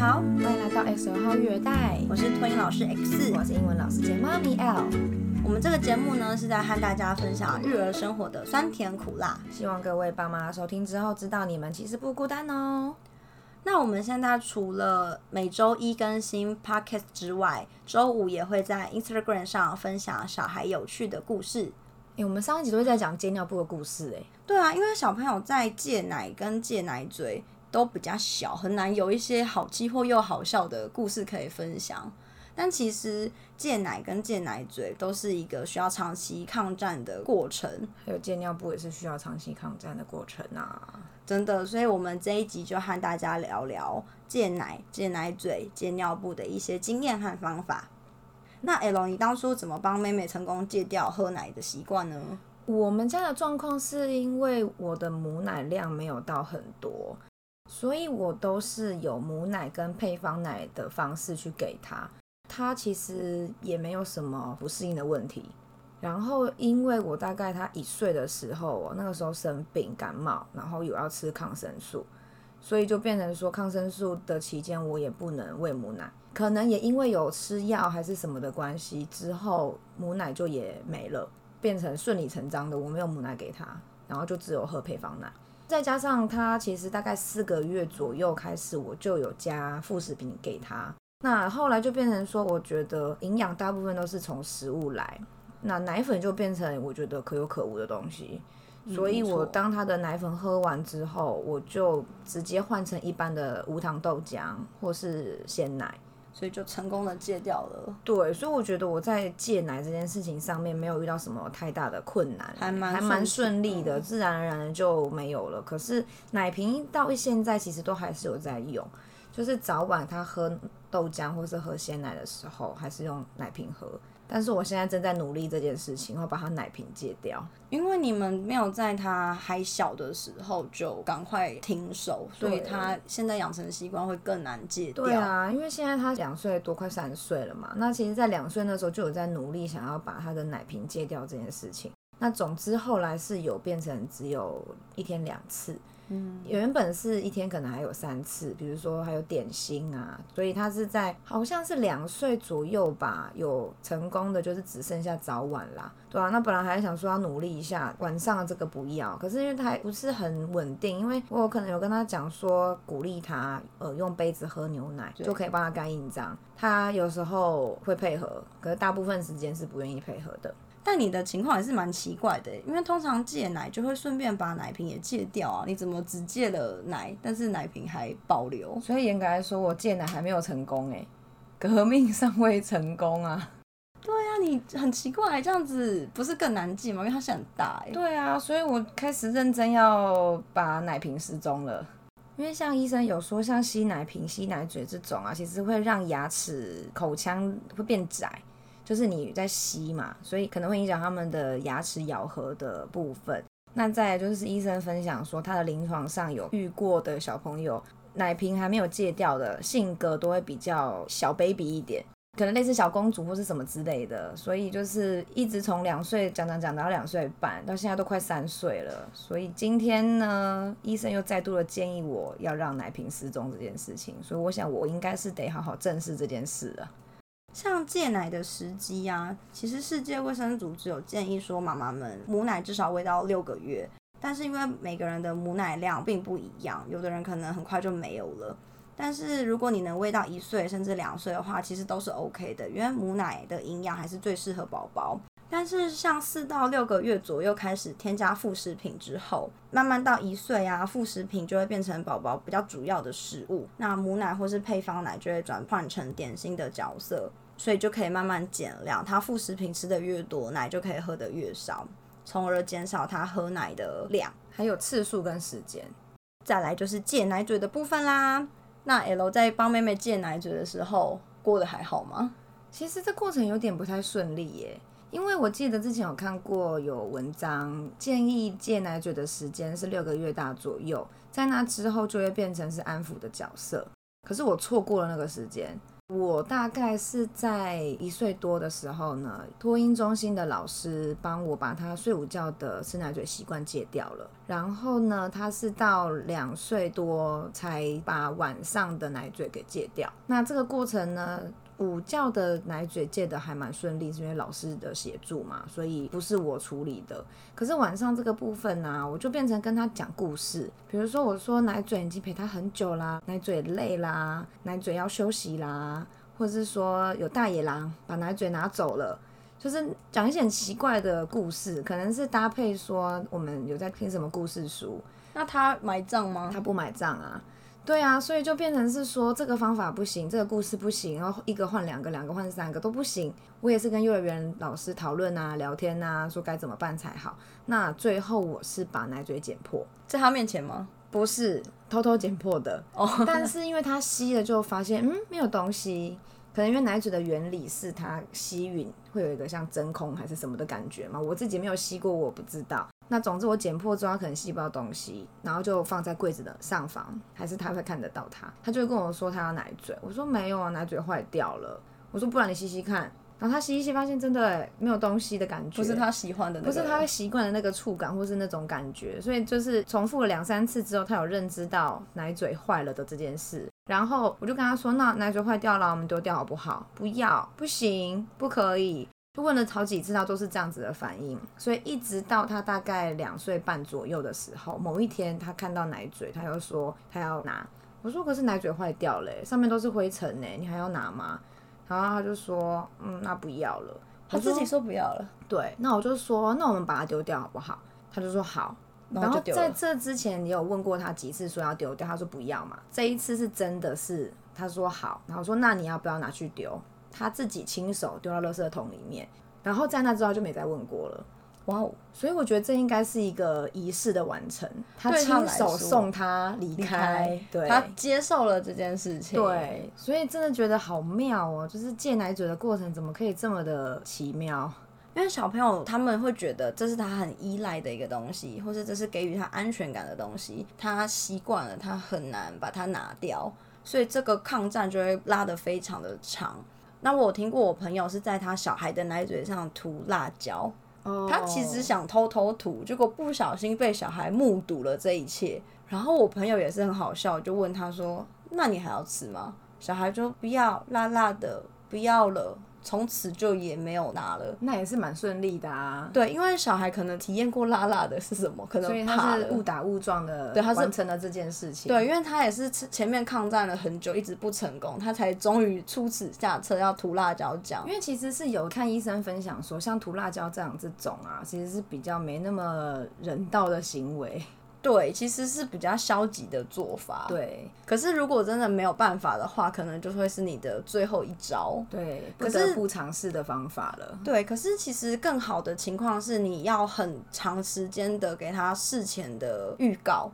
好，欢迎来到 X 二号育儿袋，我是托婴老师 X，我是英文老师姐妈咪 L。我们这个节目呢，是在和大家分享育儿生活的酸甜苦辣，希望各位爸妈收听之后，知道你们其实不孤单哦。那我们现在除了每周一更新 Podcast 之外，周五也会在 Instagram 上分享小孩有趣的故事。诶，我们上一集都在讲戒尿布的故事，哎，对啊，因为小朋友在戒奶跟戒奶嘴都比较小，很难有一些好记或又好笑的故事可以分享。但其实戒奶跟戒奶嘴都是一个需要长期抗战的过程，还有戒尿布也是需要长期抗战的过程啊，真的。所以，我们这一集就和大家聊聊戒奶、戒奶嘴、戒尿布的一些经验和方法。那 L，你当初怎么帮妹妹成功戒掉喝奶的习惯呢？我们家的状况是因为我的母奶量没有到很多，所以我都是有母奶跟配方奶的方式去给他，他其实也没有什么不适应的问题。然后，因为我大概他一岁的时候，那个时候生病感冒，然后有要吃抗生素，所以就变成说抗生素的期间我也不能喂母奶。可能也因为有吃药还是什么的关系，之后母奶就也没了，变成顺理成章的我没有母奶给他，然后就只有喝配方奶。再加上他其实大概四个月左右开始，我就有加副食品给他。那后来就变成说，我觉得营养大部分都是从食物来，那奶粉就变成我觉得可有可无的东西。所以我当他的奶粉喝完之后，我就直接换成一般的无糖豆浆或是鲜奶。所以就成功的戒掉了。对，所以我觉得我在戒奶这件事情上面没有遇到什么太大的困难，还蛮还蛮顺利的，自然而然的就没有了。可是奶瓶到现在其实都还是有在用，就是早晚他喝豆浆或是喝鲜奶的时候，还是用奶瓶喝。但是我现在正在努力这件事情，会把他奶瓶戒掉。因为你们没有在他还小的时候就赶快停手，所以他现在养成的习惯会更难戒掉。对啊，因为现在他两岁多，快三岁了嘛。那其实，在两岁那时候就有在努力想要把他的奶瓶戒掉这件事情。那总之后来是有变成只有一天两次。嗯，原本是一天可能还有三次，比如说还有点心啊，所以他是在好像是两岁左右吧，有成功的就是只剩下早晚啦，对啊，那本来还想说要努力一下晚上这个不要，可是因为他还不是很稳定，因为我可能有跟他讲说鼓励他呃用杯子喝牛奶就可以帮他盖印章，他有时候会配合，可是大部分时间是不愿意配合的。但你的情况也是蛮奇怪的，因为通常戒奶就会顺便把奶瓶也戒掉啊，你怎么只戒了奶，但是奶瓶还保留？所以严格来说，我戒奶还没有成功哎，革命尚未成功啊。对啊，你很奇怪，这样子不是更难戒吗？因为它是很大哎。对啊，所以我开始认真要把奶瓶失踪了，因为像医生有说，像吸奶瓶、吸奶嘴这种啊，其实会让牙齿、口腔会变窄。就是你在吸嘛，所以可能会影响他们的牙齿咬合的部分。那再就是医生分享说，他的临床上有遇过的小朋友，奶瓶还没有戒掉的，性格都会比较小 baby 一点，可能类似小公主或是什么之类的。所以就是一直从两岁讲讲讲到两岁半，到现在都快三岁了。所以今天呢，医生又再度的建议我要让奶瓶失踪这件事情。所以我想我应该是得好好正视这件事了。像戒奶的时机啊，其实世界卫生组织有建议说，妈妈们母奶至少喂到六个月。但是因为每个人的母奶量并不一样，有的人可能很快就没有了。但是如果你能喂到一岁甚至两岁的话，其实都是 OK 的，因为母奶的营养还是最适合宝宝。但是像四到六个月左右开始添加副食品之后，慢慢到一岁啊，副食品就会变成宝宝比较主要的食物，那母奶或是配方奶就会转换成点心的角色，所以就可以慢慢减量。他副食品吃的越多，奶就可以喝的越少，从而减少他喝奶的量，还有次数跟时间。再来就是戒奶嘴的部分啦。那 L 在帮妹妹戒奶嘴的时候过得还好吗？其实这过程有点不太顺利耶。因为我记得之前有看过有文章建议戒奶嘴的时间是六个月大左右，在那之后就会变成是安抚的角色。可是我错过了那个时间，我大概是在一岁多的时候呢，托婴中心的老师帮我把他睡午觉的吃奶嘴习惯戒掉了。然后呢，他是到两岁多才把晚上的奶嘴给戒掉。那这个过程呢，午觉的奶嘴戒的还蛮顺利，是因为老师的协助嘛，所以不是我处理的。可是晚上这个部分呢、啊，我就变成跟他讲故事，比如说我说奶嘴已经陪他很久啦，奶嘴累啦，奶嘴要休息啦，或者是说有大野狼把奶嘴拿走了。就是讲一些很奇怪的故事，可能是搭配说我们有在听什么故事书。那他买账吗？他不买账啊。对啊，所以就变成是说这个方法不行，这个故事不行，然后一个换两个，两个换三个都不行。我也是跟幼儿园老师讨论啊、聊天啊，说该怎么办才好。那最后我是把奶嘴剪破，在他面前吗？不是，偷偷剪破的。哦，但是因为他吸了就发现，嗯，没有东西。可能因为奶嘴的原理是它吸吮会有一个像真空还是什么的感觉嘛，我自己没有吸过，我不知道。那总之我剪破之后，它可能吸不到东西，然后就放在柜子的上方，还是他会看得到它，他就会跟我说他要奶嘴，我说没有啊，奶嘴坏掉了。我说不然你吸吸看。然后他吸一吸，发现真的没有东西的感觉，不是他喜欢的那个，不是他习惯的那个触感，或是那种感觉。所以就是重复了两三次之后，他有认知到奶嘴坏了的这件事。然后我就跟他说：“那奶嘴坏掉了，我们丢掉好不好？”不要，不行，不可以。就问了好几次，他都是这样子的反应。所以一直到他大概两岁半左右的时候，某一天他看到奶嘴，他又说他要拿。我说：“可是奶嘴坏掉了，上面都是灰尘呢，你还要拿吗？”然后他就说，嗯，那不要了。他自己说不要了。对，那我就说，那我们把它丢掉好不好？他就说好。然后在这之前，你有问过他几次说要丢掉，他说不要嘛。这一次是真的是他说好，然后说那你要不要拿去丢？他自己亲手丢到垃圾桶里面。然后在那之后就没再问过了。哇哦！所以我觉得这应该是一个仪式的完成，他亲手送他离开，开，对，他接受了这件事情，对，所以真的觉得好妙哦，就是戒奶嘴的过程怎么可以这么的奇妙？因为小朋友他们会觉得这是他很依赖的一个东西，或是这是给予他安全感的东西，他习惯了，他很难把它拿掉，所以这个抗战就会拉得非常的长。那我听过我朋友是在他小孩的奶嘴上涂辣椒。他其实想偷偷涂，结果不小心被小孩目睹了这一切。然后我朋友也是很好笑，就问他说：“那你还要吃吗？”小孩说：“不要，辣辣的，不要了。”从此就也没有拿了，那也是蛮顺利的啊。对，因为小孩可能体验过辣辣的是什么，可能所以他是误打误撞的，对，他完成了这件事情。对，因为他也是前面抗战了很久，一直不成功，他才终于出此下策要涂辣椒酱。因为其实是有看医生分享说，像涂辣椒这样这种啊，其实是比较没那么人道的行为。对，其实是比较消极的做法。对，可是如果真的没有办法的话，可能就会是你的最后一招。对，不得不尝试的方法了。对，可是其实更好的情况是，你要很长时间的给他事前的预告，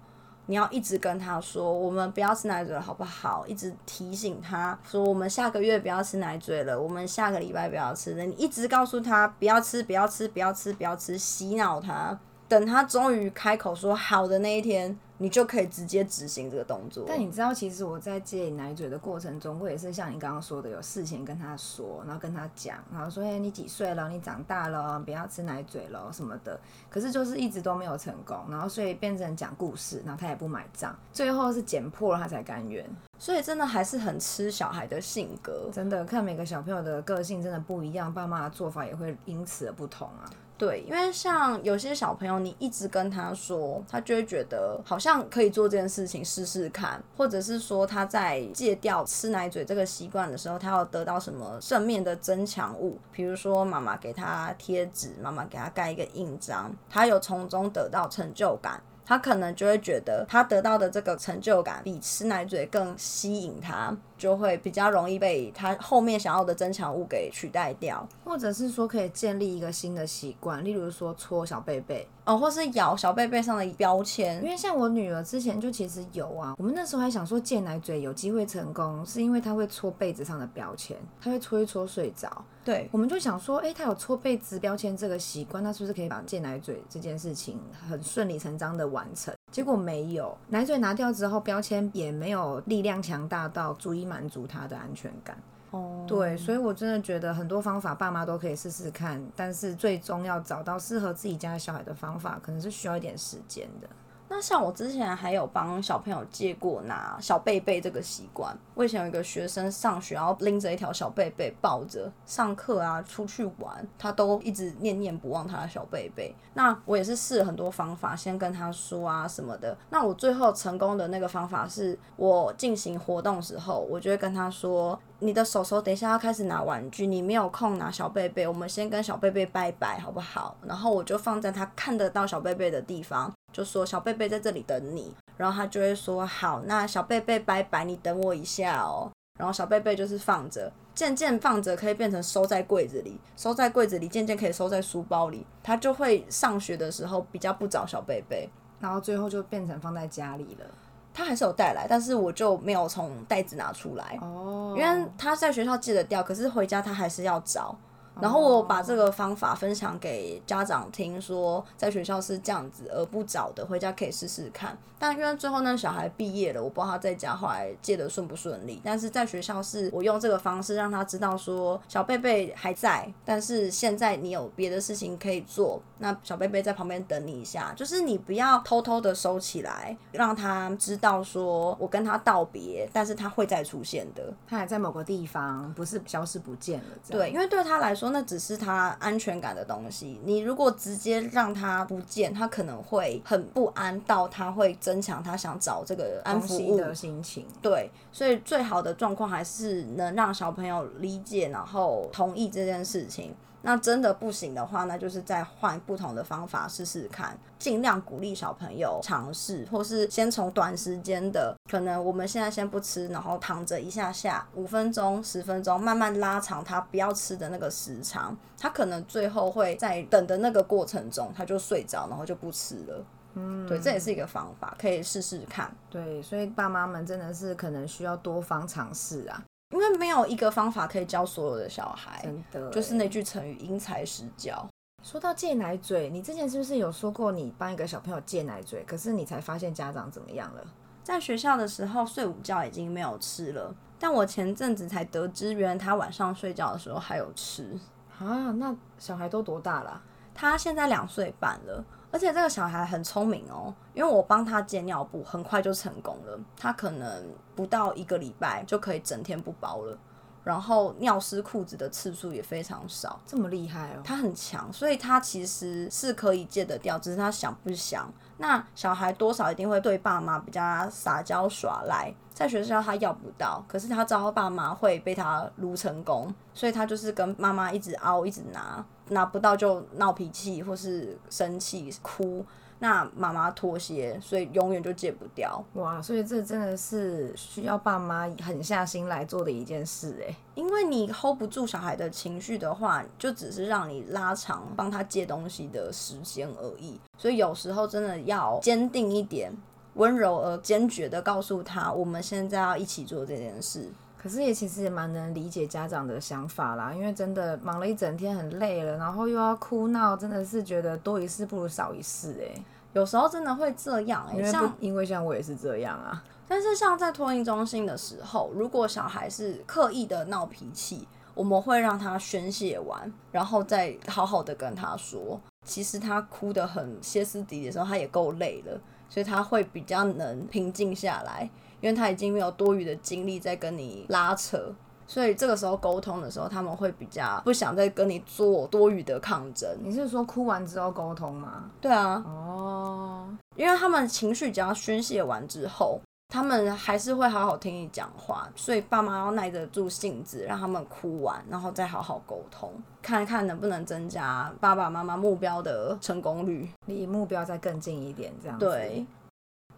你要一直跟他说，我们不要吃奶嘴了，好不好？一直提醒他说，我们下个月不要吃奶嘴了，我们下个礼拜不要吃了。你一直告诉他不要吃，不要吃，不要吃，不要吃，洗脑他。等他终于开口说好的那一天，你就可以直接执行这个动作。但你知道，其实我在戒奶嘴的过程中，我也是像你刚刚说的，有事情跟他说，然后跟他讲，然后说：“哎，你几岁了？你长大了，不要吃奶嘴了什么的。”可是就是一直都没有成功，然后所以变成讲故事，然后他也不买账，最后是剪破了他才甘愿。所以真的还是很吃小孩的性格，真的看每个小朋友的个性真的不一样，爸妈的做法也会因此而不同啊。对，因为像有些小朋友，你一直跟他说，他就会觉得好像可以做这件事情试试看，或者是说他在戒掉吃奶嘴这个习惯的时候，他要得到什么正面的增强物，比如说妈妈给他贴纸，妈妈给他盖一个印章，他有从中得到成就感。他可能就会觉得，他得到的这个成就感比吃奶嘴更吸引他，就会比较容易被他后面想要的增强物给取代掉，或者是说可以建立一个新的习惯，例如说搓小贝贝。哦，或是咬小贝贝上的标签，因为像我女儿之前就其实有啊，我们那时候还想说戒奶嘴有机会成功，是因为她会搓被子上的标签，她会搓一搓睡着。对，我们就想说，哎、欸，她有搓被子标签这个习惯，那是不是可以把戒奶嘴这件事情很顺理成章的完成？结果没有，奶嘴拿掉之后，标签也没有力量强大到足以满足他的安全感。哦，对，所以我真的觉得很多方法爸妈都可以试试看，但是最终要找到适合自己家小孩的方法，可能是需要一点时间的。那像我之前还有帮小朋友借过拿小贝贝这个习惯。我以前有一个学生上学，然后拎着一条小贝贝抱着上课啊，出去玩，他都一直念念不忘他的小贝贝。那我也是试了很多方法，先跟他说啊什么的。那我最后成功的那个方法是，我进行活动时候，我就会跟他说：“你的手手等一下要开始拿玩具，你没有空拿小贝贝，我们先跟小贝贝拜拜好不好？”然后我就放在他看得到小贝贝的地方。就说小贝贝在这里等你，然后他就会说好，那小贝贝拜拜，你等我一下哦。然后小贝贝就是放着，渐渐放着可以变成收在柜子里，收在柜子里渐渐可以收在书包里，他就会上学的时候比较不找小贝贝，然后最后就变成放在家里了。他还是有带来，但是我就没有从袋子拿出来哦，因为他在学校戒得掉，可是回家他还是要找。然后我把这个方法分享给家长听，说在学校是这样子而不找的，回家可以试试看。但因为最后那小孩毕业了，我不知道他在家后来借的顺不顺利。但是在学校是我用这个方式让他知道说小贝贝还在，但是现在你有别的事情可以做，那小贝贝在旁边等你一下，就是你不要偷偷的收起来，让他知道说我跟他道别，但是他会再出现的，他还在某个地方，不是消失不见了。对，因为对他来说。那只是他安全感的东西。你如果直接让他不见，他可能会很不安，到他会增强他想找这个安抚物的心情。对，所以最好的状况还是能让小朋友理解，然后同意这件事情。那真的不行的话，那就是再换不同的方法试试看，尽量鼓励小朋友尝试，或是先从短时间的，可能我们现在先不吃，然后躺着一下下，五分钟、十分钟，慢慢拉长他不要吃的那个时长，他可能最后会在等的那个过程中，他就睡着，然后就不吃了。嗯，对，这也是一个方法，可以试试看。对，所以爸妈们真的是可能需要多方尝试啊。因为没有一个方法可以教所有的小孩，真的就是那句成语“因材施教”。说到戒奶嘴，你之前是不是有说过你帮一个小朋友戒奶嘴，可是你才发现家长怎么样了？在学校的时候睡午觉已经没有吃了，但我前阵子才得知，原来他晚上睡觉的时候还有吃啊。那小孩都多大了？他现在两岁半了。而且这个小孩很聪明哦，因为我帮他戒尿布，很快就成功了。他可能不到一个礼拜就可以整天不包了，然后尿湿裤子的次数也非常少。这么厉害哦！他很强，所以他其实是可以戒得掉，只是他想不想。那小孩多少一定会对爸妈比较撒娇耍赖，在学校他要不到，可是他知道爸妈会被他撸成功，所以他就是跟妈妈一直凹，一直拿，拿不到就闹脾气或是生气哭。那妈妈妥协，所以永远就戒不掉。哇，所以这真的是需要爸妈狠下心来做的一件事诶。因为你 hold 不住小孩的情绪的话，就只是让你拉长帮他戒东西的时间而已。所以有时候真的要坚定一点，温柔而坚决的告诉他，我们现在要一起做这件事。可是也其实也蛮能理解家长的想法啦，因为真的忙了一整天很累了，然后又要哭闹，真的是觉得多一事不如少一事哎。有时候真的会这样哎，像因为像我也是这样啊。但是像在托婴中心的时候，如果小孩是刻意的闹脾气，我们会让他宣泄完，然后再好好的跟他说，其实他哭得很歇斯底里的时候，他也够累了，所以他会比较能平静下来。因为他已经没有多余的精力在跟你拉扯，所以这个时候沟通的时候，他们会比较不想再跟你做多余的抗争。你是说哭完之后沟通吗？对啊。哦。因为他们情绪只要宣泄完之后，他们还是会好好听你讲话，所以爸妈要耐得住性子，让他们哭完，然后再好好沟通，看看能不能增加爸爸妈妈目标的成功率，离目标再更近一点，这样子。对。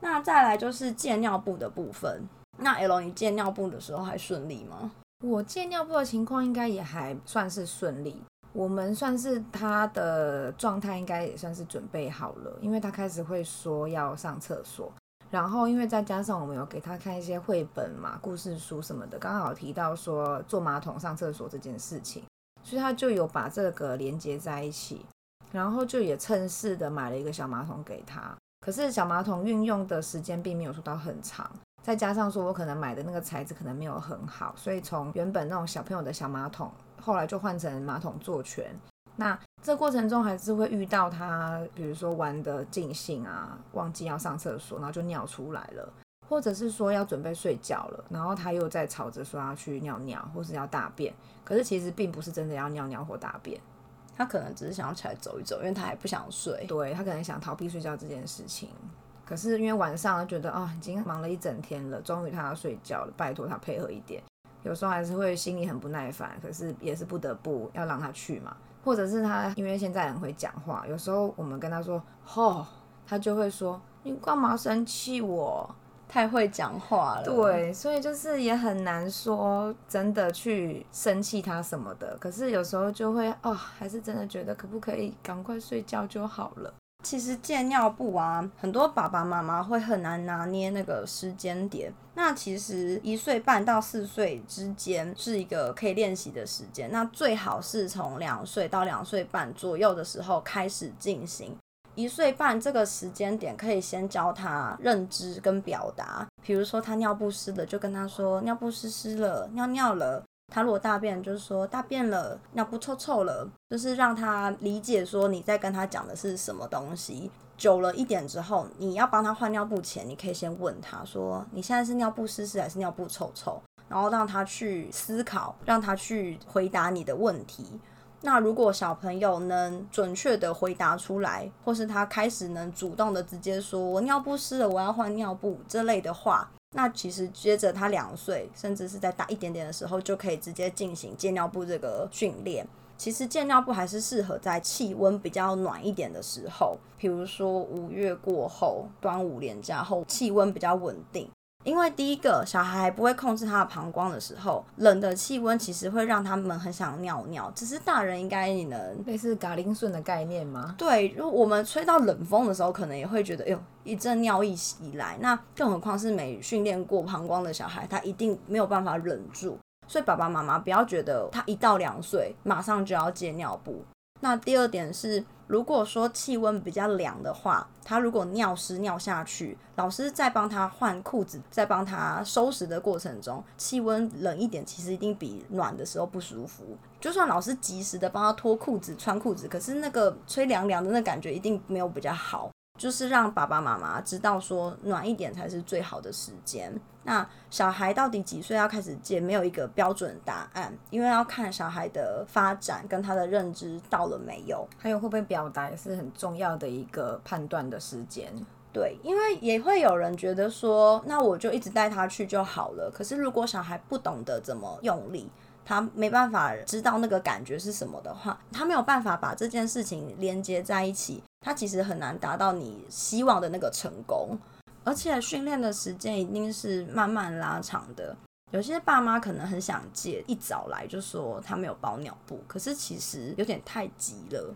那再来就是戒尿布的部分。那 L，你戒尿布的时候还顺利吗？我戒尿布的情况应该也还算是顺利。我们算是他的状态，应该也算是准备好了，因为他开始会说要上厕所。然后，因为再加上我们有给他看一些绘本嘛、故事书什么的，刚好提到说坐马桶上厕所这件事情，所以他就有把这个连接在一起，然后就也趁势的买了一个小马桶给他。可是小马桶运用的时间并没有说到很长，再加上说我可能买的那个材质可能没有很好，所以从原本那种小朋友的小马桶，后来就换成马桶坐全。那这过程中还是会遇到他，比如说玩得尽兴啊，忘记要上厕所，然后就尿出来了，或者是说要准备睡觉了，然后他又在吵着说要去尿尿或是要大便，可是其实并不是真的要尿尿或大便，他可能只是想要起来走一走，因为他还不想睡。对，他可能想逃避睡觉这件事情，可是因为晚上他觉得啊、已经忙了一整天了，终于他要睡觉了，拜托他配合一点，有时候还是会心里很不耐烦，可是也是不得不要让他去嘛。或者是他，因为现在很会讲话，有时候我们跟他说“吼”，他就会说：“你干嘛生气我？太会讲话了。”对，所以就是也很难说真的去生气他什么的。可是有时候就会哦，还是真的觉得可不可以赶快睡觉就好了。其实戒尿布啊，很多爸爸妈妈会很难拿捏那个时间点。那其实一岁半到四岁之间是一个可以练习的时间。那最好是从两岁到两岁半左右的时候开始进行。一岁半这个时间点可以先教他认知跟表达，比如说他尿不湿了，就跟他说尿布湿湿了，尿尿了。他如果大便，就是说大便了，尿布臭臭了，就是让他理解说你在跟他讲的是什么东西。久了一点之后，你要帮他换尿布前，你可以先问他说：“你现在是尿布湿湿还是尿布臭臭？”然后让他去思考，让他去回答你的问题。那如果小朋友能准确的回答出来，或是他开始能主动的直接说“我尿布湿了，我要换尿布”这类的话。那其实接着他两岁，甚至是再大一点点的时候，就可以直接进行戒尿布这个训练。其实戒尿布还是适合在气温比较暖一点的时候，比如说五月过后、端午连假后，气温比较稳定。因为第一个小孩不会控制他的膀胱的时候，冷的气温其实会让他们很想尿尿。只是大人应该你能类似嘎铃顺的概念吗？对，如果我们吹到冷风的时候，可能也会觉得，哎呦，一阵尿意袭来。那更何况是没训练过膀胱的小孩，他一定没有办法忍住。所以爸爸妈妈不要觉得他一到两岁马上就要戒尿布。那第二点是，如果说气温比较凉的话，他如果尿湿尿下去，老师在帮他换裤子，在帮他收拾的过程中，气温冷一点，其实一定比暖的时候不舒服。就算老师及时的帮他脱裤子、穿裤子，可是那个吹凉凉的那感觉一定没有比较好。就是让爸爸妈妈知道说暖一点才是最好的时间。那小孩到底几岁要开始戒？没有一个标准答案，因为要看小孩的发展跟他的认知到了没有，还有会不会表达也是很重要的一个判断的时间。对，因为也会有人觉得说，那我就一直带他去就好了。可是如果小孩不懂得怎么用力，他没办法知道那个感觉是什么的话，他没有办法把这件事情连接在一起。他其实很难达到你希望的那个成功，而且训练的时间一定是慢慢拉长的。有些爸妈可能很想借，一早来就说他没有包尿布，可是其实有点太急了。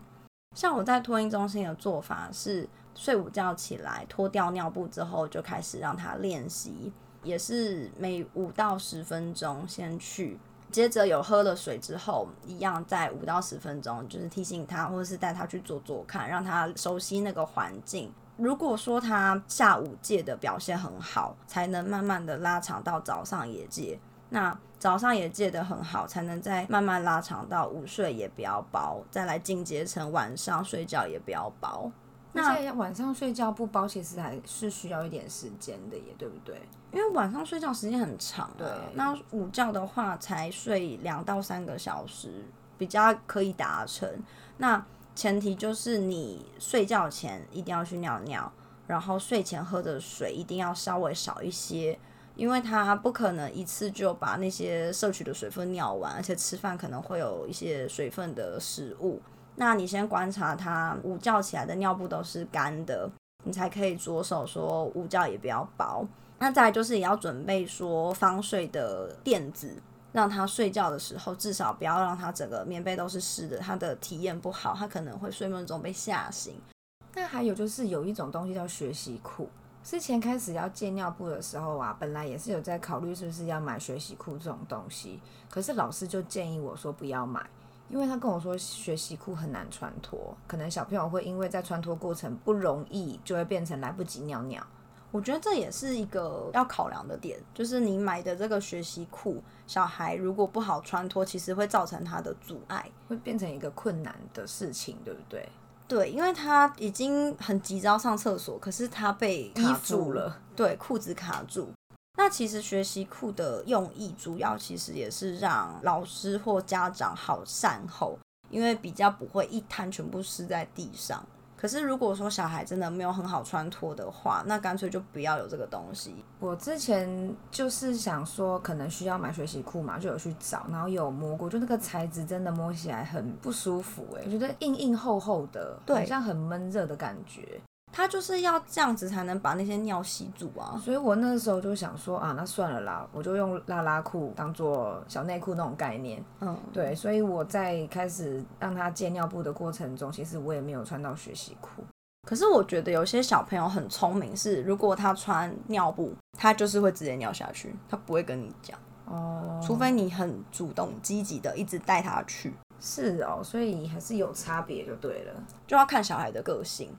像我在托婴中心的做法是，睡午觉起来脱掉尿布之后，就开始让他练习，也是每五到十分钟先去。接着有喝了水之后，一样在五到十分钟，就是提醒他，或者是带他去做做看，让他熟悉那个环境。如果说他下午戒的表现很好，才能慢慢的拉长到早上也戒。那早上也戒得很好，才能再慢慢拉长到午睡也不要包，再来进阶成晚上睡觉也不要包。那晚上睡觉不包，其实还是需要一点时间的，耶对不对？因为晚上睡觉时间很长啊，对。那午觉的话，才睡两到三个小时，比较可以达成。那前提就是你睡觉前一定要去尿尿，然后睡前喝的水一定要稍微少一些，因为他不可能一次就把那些摄取的水分尿完，而且吃饭可能会有一些水分的食物。那你先观察他午觉起来的尿布都是干的，你才可以着手说午觉也不要薄。那再来就是也要准备说防水的垫子，让他睡觉的时候至少不要让他整个棉被都是湿的，他的体验不好，他可能会睡梦中被吓醒。那还有就是有一种东西叫学习裤，之前开始要戒尿布的时候啊，本来也是有在考虑是不是要买学习裤这种东西，可是老师就建议我说不要买。因为他跟我说学习裤很难穿脱，可能小朋友会因为在穿脱过程不容易，就会变成来不及尿尿。我觉得这也是一个要考量的点，就是你买的这个学习裤，小孩如果不好穿脱，其实会造成他的阻碍，会变成一个困难的事情，对不对？对，因为他已经很急着要上厕所，可是他被衣服卡住了，对，裤子卡住。那其实学习裤的用意，主要其实也是让老师或家长好善后，因为比较不会一滩全部湿在地上。可是如果说小孩真的没有很好穿脱的话，那干脆就不要有这个东西。我之前就是想说，可能需要买学习裤嘛，就有去找，然后有摸过，就那个材质真的摸起来很不舒服，欸，哎，我觉得硬硬厚厚的，好像很闷热的感觉。他就是要这样子才能把那些尿吸住啊，所以我那时候就想说啊，那算了啦，我就用拉拉裤当做小内裤那种概念。嗯，对，所以我在开始让他戒尿布的过程中，其实我也没有穿到学习裤。可是我觉得有些小朋友很聪明，是如果他穿尿布，他就是会直接尿下去，他不会跟你讲哦，除非你很主动积极的一直带他去。是哦，所以还是有差别就对了，就要看小孩的个性。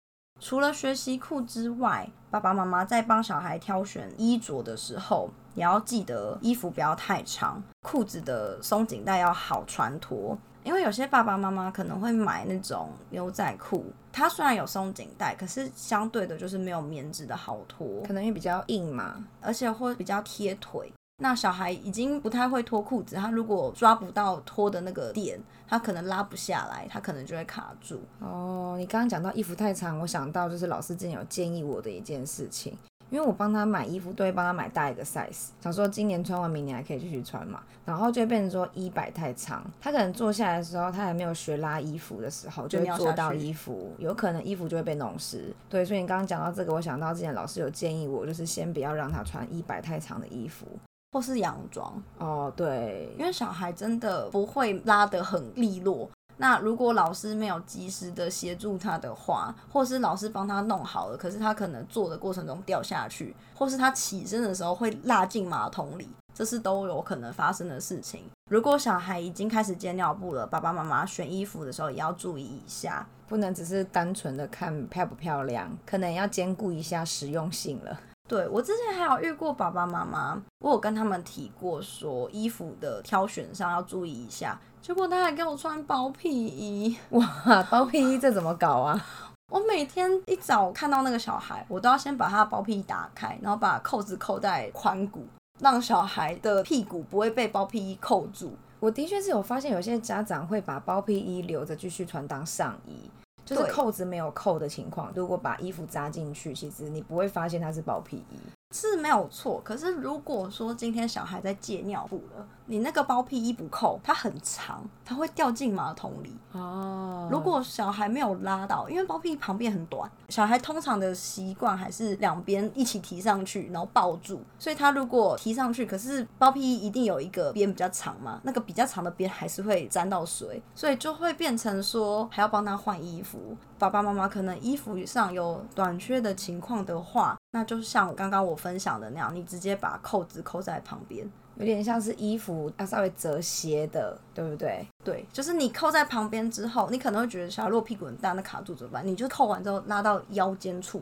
除了学习裤之外，爸爸妈妈在帮小孩挑选衣着的时候，也要记得衣服不要太长，裤子的松紧带要好穿脱。因为有些爸爸妈妈可能会买那种牛仔裤，它虽然有松紧带，可是相对的就是没有棉质的好脱，可能也比较硬嘛，而且会比较贴腿。那小孩已经不太会脱裤子，他如果抓不到脱的那个点，他可能拉不下来，他可能就会卡住。哦，你刚刚讲到衣服太长，我想到就是老师之前有建议我的一件事情，因为我帮他买衣服都会帮他买大一个 size，想说今年穿完，明年还可以继续穿嘛。然后就会变成说衣摆太长，他可能坐下来的时候，他还没有学拉衣服的时候，就会坐到衣服，有可能衣服就会被弄湿。对，所以你刚刚讲到这个，我想到之前老师有建议我，就是先不要让他穿衣摆太长的衣服。或是洋装哦，对，因为小孩真的不会拉得很利落。那如果老师没有及时的协助他的话，或是老师帮他弄好了，可是他可能做的过程中掉下去，或是他起身的时候会落进马桶里，这是都有可能发生的事情。如果小孩已经开始接尿布了，爸爸妈妈选衣服的时候也要注意一下，不能只是单纯的看漂不漂亮，可能要兼顾一下实用性了。对，我之前还有遇过爸爸妈妈，我有跟他们提过说衣服的挑选上要注意一下，结果他还给我穿包屁衣，哇，包屁衣这怎么搞啊？我每天一早看到那个小孩，我都要先把他的包屁衣打开，然后把扣子扣在髋骨，让小孩的屁股不会被包屁衣扣住。我的确是有发现，有些家长会把包屁衣留着继续穿当上衣。就是扣子没有扣的情况，如果把衣服扎进去，其实你不会发现它是包皮衣。是没有错，可是如果说今天小孩在借尿布了，你那个包屁衣不扣，它很长，它会掉进马桶里。哦，如果小孩没有拉到，因为包屁衣旁边很短，小孩通常的习惯还是两边一起提上去，然后抱住。所以他如果提上去，可是包屁衣一定有一个边比较长嘛，那个比较长的边还是会沾到水，所以就会变成说还要帮他换衣服。爸爸妈妈可能衣服上有短缺的情况的话，那就像刚刚我分享的那样，你直接把扣子扣在旁边，有点像是衣服要稍微折斜的，对不对？对，就是你扣在旁边之后，你可能会觉得小孩如果屁股很大，那卡住怎么办？你就扣完之后拉到腰间处。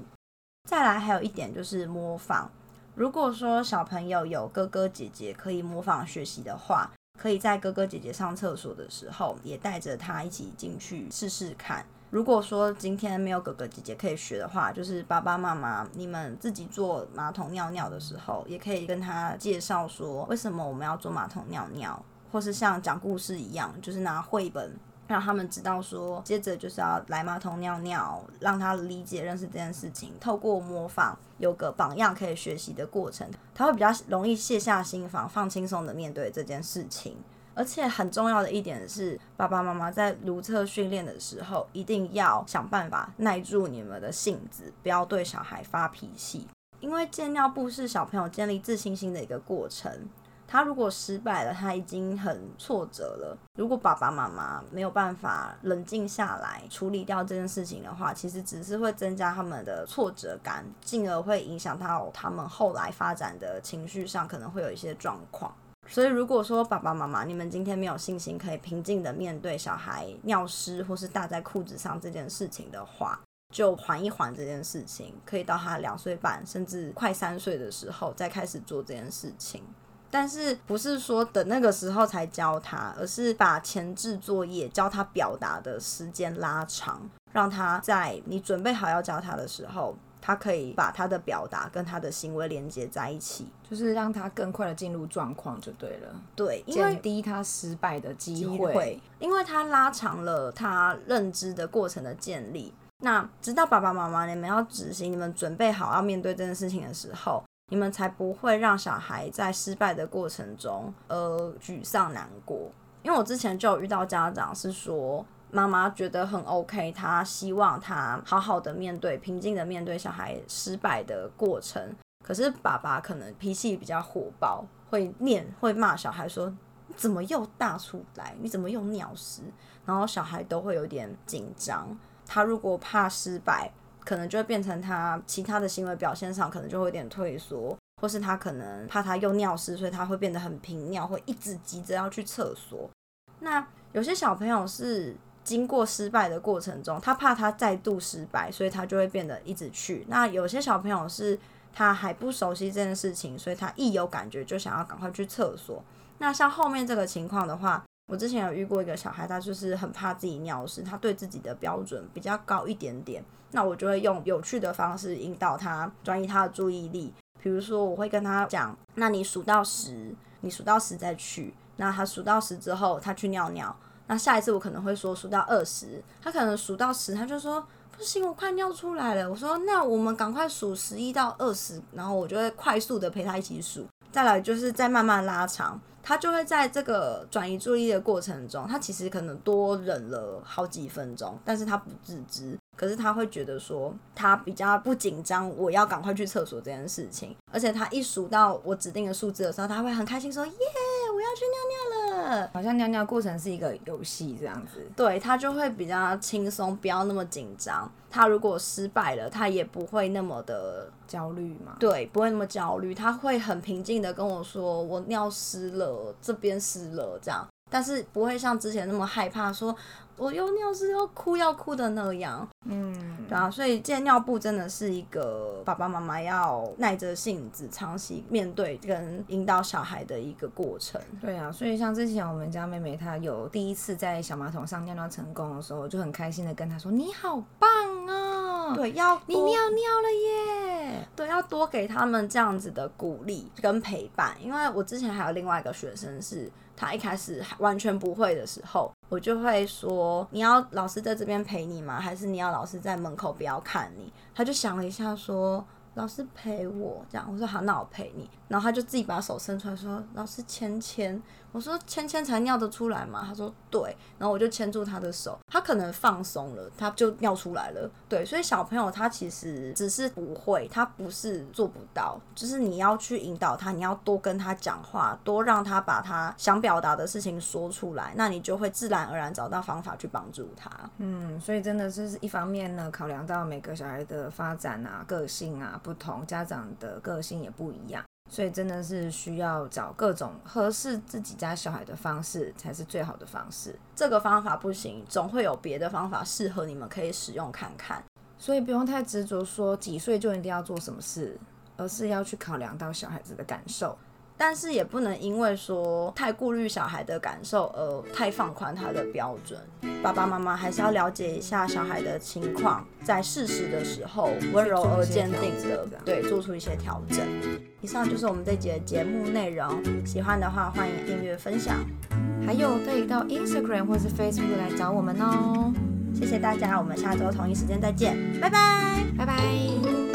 再来还有一点就是模仿，如果说小朋友有哥哥姐姐可以模仿学习的话，可以在哥哥姐姐上厕所的时候，也带着他一起进去试试看。如果说今天没有哥哥姐姐可以学的话，就是爸爸妈妈你们自己坐马桶尿尿的时候，也可以跟他介绍说为什么我们要坐马桶尿尿，或是像讲故事一样，就是拿绘本让他们知道说，接着就是要来马桶尿尿，让他理解认识这件事情。透过模仿，有个榜样可以学习的过程，他会比较容易卸下心防，放轻松的面对这件事情。而且很重要的一点是，爸爸妈妈在如厕训练的时候，一定要想办法耐住你们的性子，不要对小孩发脾气。因为戒尿布是小朋友建立自信心的一个过程，他如果失败了，他已经很挫折了。如果爸爸妈妈没有办法冷静下来处理掉这件事情的话，其实只是会增加他们的挫折感，进而会影响到他们后来发展的情绪上，可能会有一些状况。所以，如果说爸爸妈妈你们今天没有信心可以平静的面对小孩尿湿或是大在裤子上这件事情的话，就缓一缓这件事情，可以到他两岁半甚至快三岁的时候再开始做这件事情。但是不是说等那个时候才教他，而是把前置作业教他表达的时间拉长，让他在你准备好要教他的时候，他可以把他的表达跟他的行为连接在一起，就是让他更快的进入状况就对了。对，减低他失败的机会，会，因为他拉长了他认知的过程的建立。那直到爸爸妈妈你们要执行，你们准备好要面对这件事情的时候。你们才不会让小孩在失败的过程中呃沮丧难过，因为我之前就有遇到家长是说，妈妈觉得很 OK，他希望他好好的面对，平静的面对小孩失败的过程，可是爸爸可能脾气比较火爆，会念会骂小孩说，你怎么又大出来？你怎么又尿湿？然后小孩都会有点紧张，他如果怕失败。可能就会变成他其他的行为表现上，可能就会有点退缩，或是他可能怕他又尿湿，所以他会变得很频尿，会一直急着要去厕所。那有些小朋友是经过失败的过程中，他怕他再度失败，所以他就会变得一直去。那有些小朋友是他还不熟悉这件事情，所以他一有感觉就想要赶快去厕所。那像后面这个情况的话，我之前有遇过一个小孩，他就是很怕自己尿湿，他对自己的标准比较高一点点。那我就会用有趣的方式引导他转移他的注意力，比如说我会跟他讲，那你数到十，你数到十再去。那他数到十之后，他去尿尿。那下一次我可能会说数到二十，他可能数到十，他就说不行，我快尿出来了。我说那我们赶快数十一到二十，然后我就会快速的陪他一起数。再来就是再慢慢拉长，他就会在这个转移注意力的过程中，他其实可能多忍了好几分钟，但是他不自知。可是他会觉得说，他比较不紧张，我要赶快去厕所这件事情。而且他一数到我指定的数字的时候，他会很开心说：“耶，我要去尿尿了！”好像尿尿过程是一个游戏这样子。对，他就会比较轻松，不要那么紧张。他如果失败了，他也不会那么的焦虑嘛。对，不会那么焦虑，他会很平静的跟我说：“我尿湿了，这边湿了。”这样，但是不会像之前那么害怕说。我又尿是要哭要哭的那样，嗯，对啊，所以戒尿布真的是一个爸爸妈妈要耐着性子长期面对跟引导小孩的一个过程。对啊，所以像之前我们家妹妹她有第一次在小马桶上尿尿成功的时候，我就很开心的跟她说：“你好棒哦！”对，要你尿尿了耶！对，要多给他们这样子的鼓励跟陪伴，因为我之前还有另外一个学生是。他一开始完全不会的时候，我就会说：“你要老师在这边陪你吗？还是你要老师在门口不要看你？”他就想了一下，说：“老师陪我。”这样我说：“好，那我陪你。”然后他就自己把手伸出来说：“老师牵牵。”我说：“牵牵才尿得出来嘛。”他说：“对。”然后我就牵住他的手，他可能放松了，他就尿出来了。对，所以小朋友他其实只是不会，他不是做不到，就是你要去引导他，你要多跟他讲话，多让他把他想表达的事情说出来，那你就会自然而然找到方法去帮助他。嗯，所以真的就是一方面呢，考量到每个小孩的发展啊、个性啊不同，家长的个性也不一样。所以真的是需要找各种合适自己家小孩的方式，才是最好的方式。这个方法不行，总会有别的方法适合你们，可以使用看看。所以不用太执着说几岁就一定要做什么事，而是要去考量到小孩子的感受。但是也不能因为说太顾虑小孩的感受而太放宽他的标准。爸爸妈妈还是要了解一下小孩的情况，在适时的时候温柔而坚定的对做出一些调整。以上就是我们这节节目内容，喜欢的话欢迎订阅分享，还有可以到 Instagram 或是 Facebook 来找我们哦。谢谢大家，我们下周同一时间再见，拜拜，拜拜。